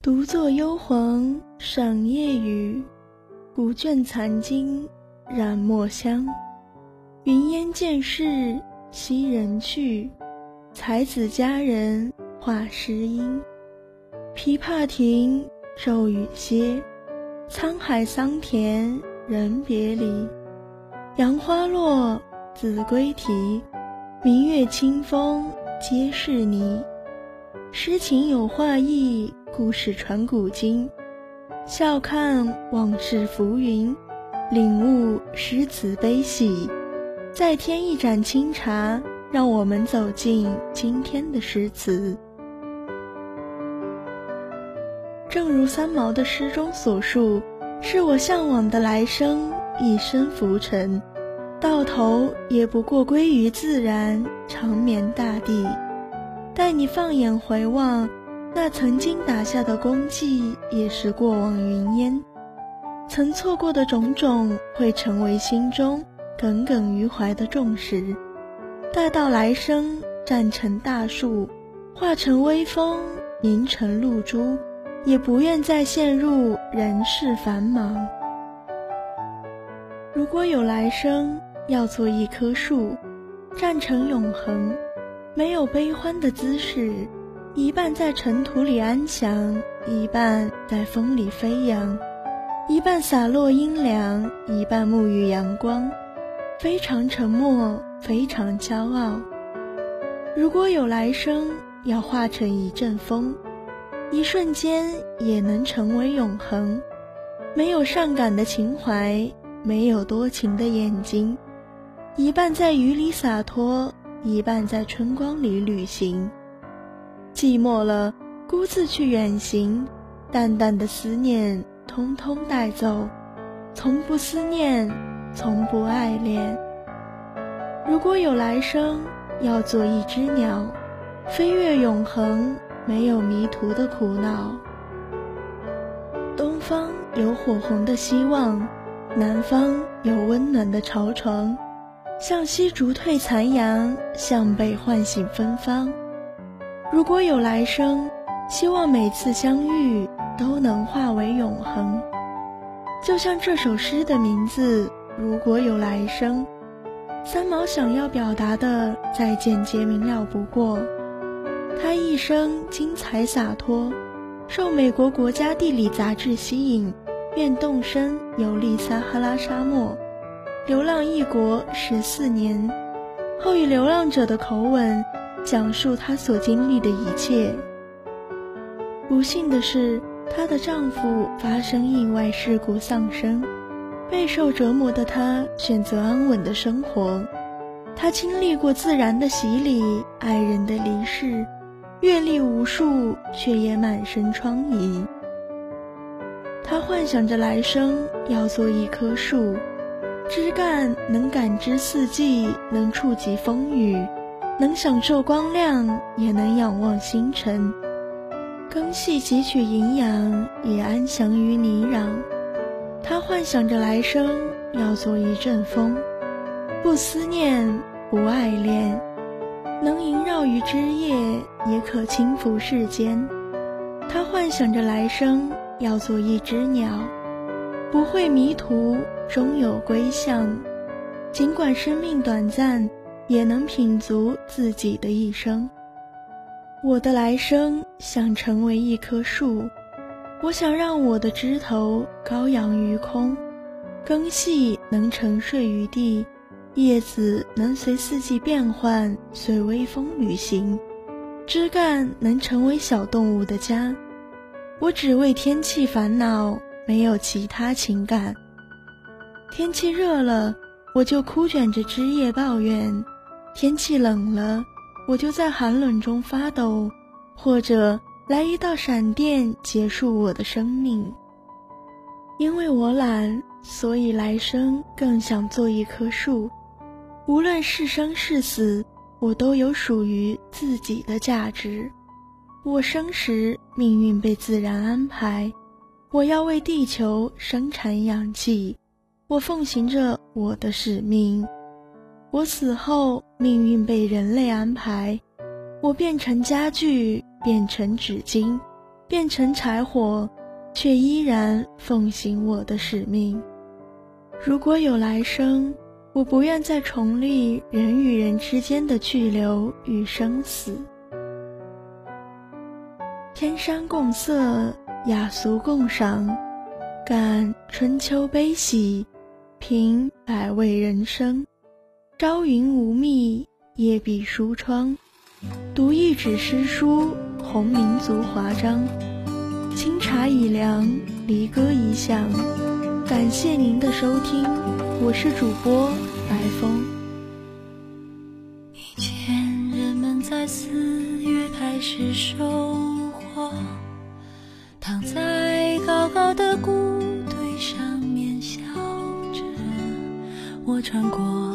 独坐幽篁赏夜雨，古卷残经染墨香。云烟渐逝昔人去，才子佳人画诗音。琵琶停，骤雨歇，沧海桑田人别离。杨花落，子规啼，明月清风皆是泥。诗情有画意。故事传古今，笑看往事浮云，领悟诗词悲喜。再添一盏清茶，让我们走进今天的诗词。正如三毛的诗中所述：“是我向往的来生，一生浮沉，到头也不过归于自然，长眠大地。”待你放眼回望。那曾经打下的功绩也是过往云烟，曾错过的种种会成为心中耿耿于怀的重石。待到来生站成大树，化成微风，凝成露珠，也不愿再陷入人世繁忙。如果有来生，要做一棵树，站成永恒，没有悲欢的姿势。一半在尘土里安详，一半在风里飞扬，一半洒落阴凉，一半沐浴阳光，非常沉默，非常骄傲。如果有来生，要化成一阵风，一瞬间也能成为永恒。没有上感的情怀，没有多情的眼睛，一半在雨里洒脱，一半在春光里旅行。寂寞了，孤自去远行，淡淡的思念通通带走，从不思念，从不爱恋。如果有来生，要做一只鸟，飞越永恒，没有迷途的苦恼。东方有火红的希望，南方有温暖的巢床，向西逐退残阳，向北唤醒芬芳。如果有来生，希望每次相遇都能化为永恒。就像这首诗的名字“如果有来生”，三毛想要表达的再简洁明了不过。他一生精彩洒脱，受美国国家地理杂志吸引，便动身游历撒哈拉沙漠，流浪异国十四年，后以流浪者的口吻。讲述她所经历的一切。不幸的是，她的丈夫发生意外事故丧生，备受折磨的她选择安稳的生活。她经历过自然的洗礼、爱人的离世，阅历无数，却也满身疮痍。她幻想着来生要做一棵树，枝干能感知四季，能触及风雨。能享受光亮，也能仰望星辰；根系汲取营养，也安详于泥壤。他幻想着来生要做一阵风，不思念，不爱恋，能萦绕于枝叶，也可轻拂世间。他幻想着来生要做一只鸟，不会迷途，终有归向。尽管生命短暂。也能品足自己的一生。我的来生想成为一棵树，我想让我的枝头高扬于空，根系能沉睡于地，叶子能随四季变换，随微风旅行，枝干能成为小动物的家。我只为天气烦恼，没有其他情感。天气热了，我就枯卷着枝叶抱怨。天气冷了，我就在寒冷中发抖，或者来一道闪电结束我的生命。因为我懒，所以来生更想做一棵树。无论是生是死，我都有属于自己的价值。我生时，命运被自然安排，我要为地球生产氧气，我奉行着我的使命。我死后，命运被人类安排，我变成家具，变成纸巾，变成柴火，却依然奉行我的使命。如果有来生，我不愿再重历人与人之间的去留与生死。天山共色，雅俗共赏，感春秋悲喜，品百味人生。朝云无觅，夜闭书窗，读一纸诗书，红民族华章。清茶已凉，离歌已响。感谢您的收听，我是主播白风。以前人们在四月开始收获，躺在高高的谷堆上面笑着。我穿过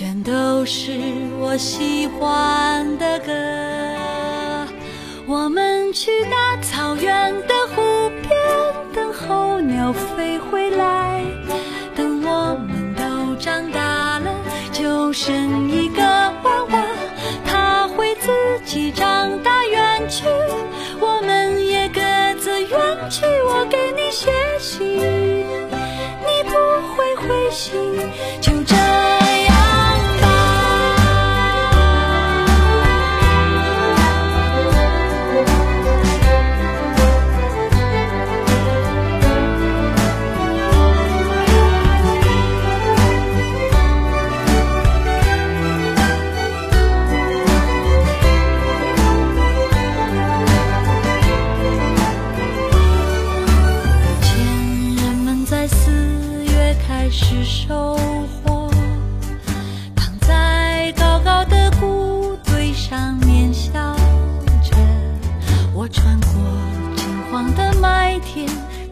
全都是我喜欢的歌。我们去大草原的湖边，等候鸟飞回来。等我们都长大了，就生一个娃娃，他会自己长大远去，我们也各自远去。我给你写信，你不会回信，就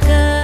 的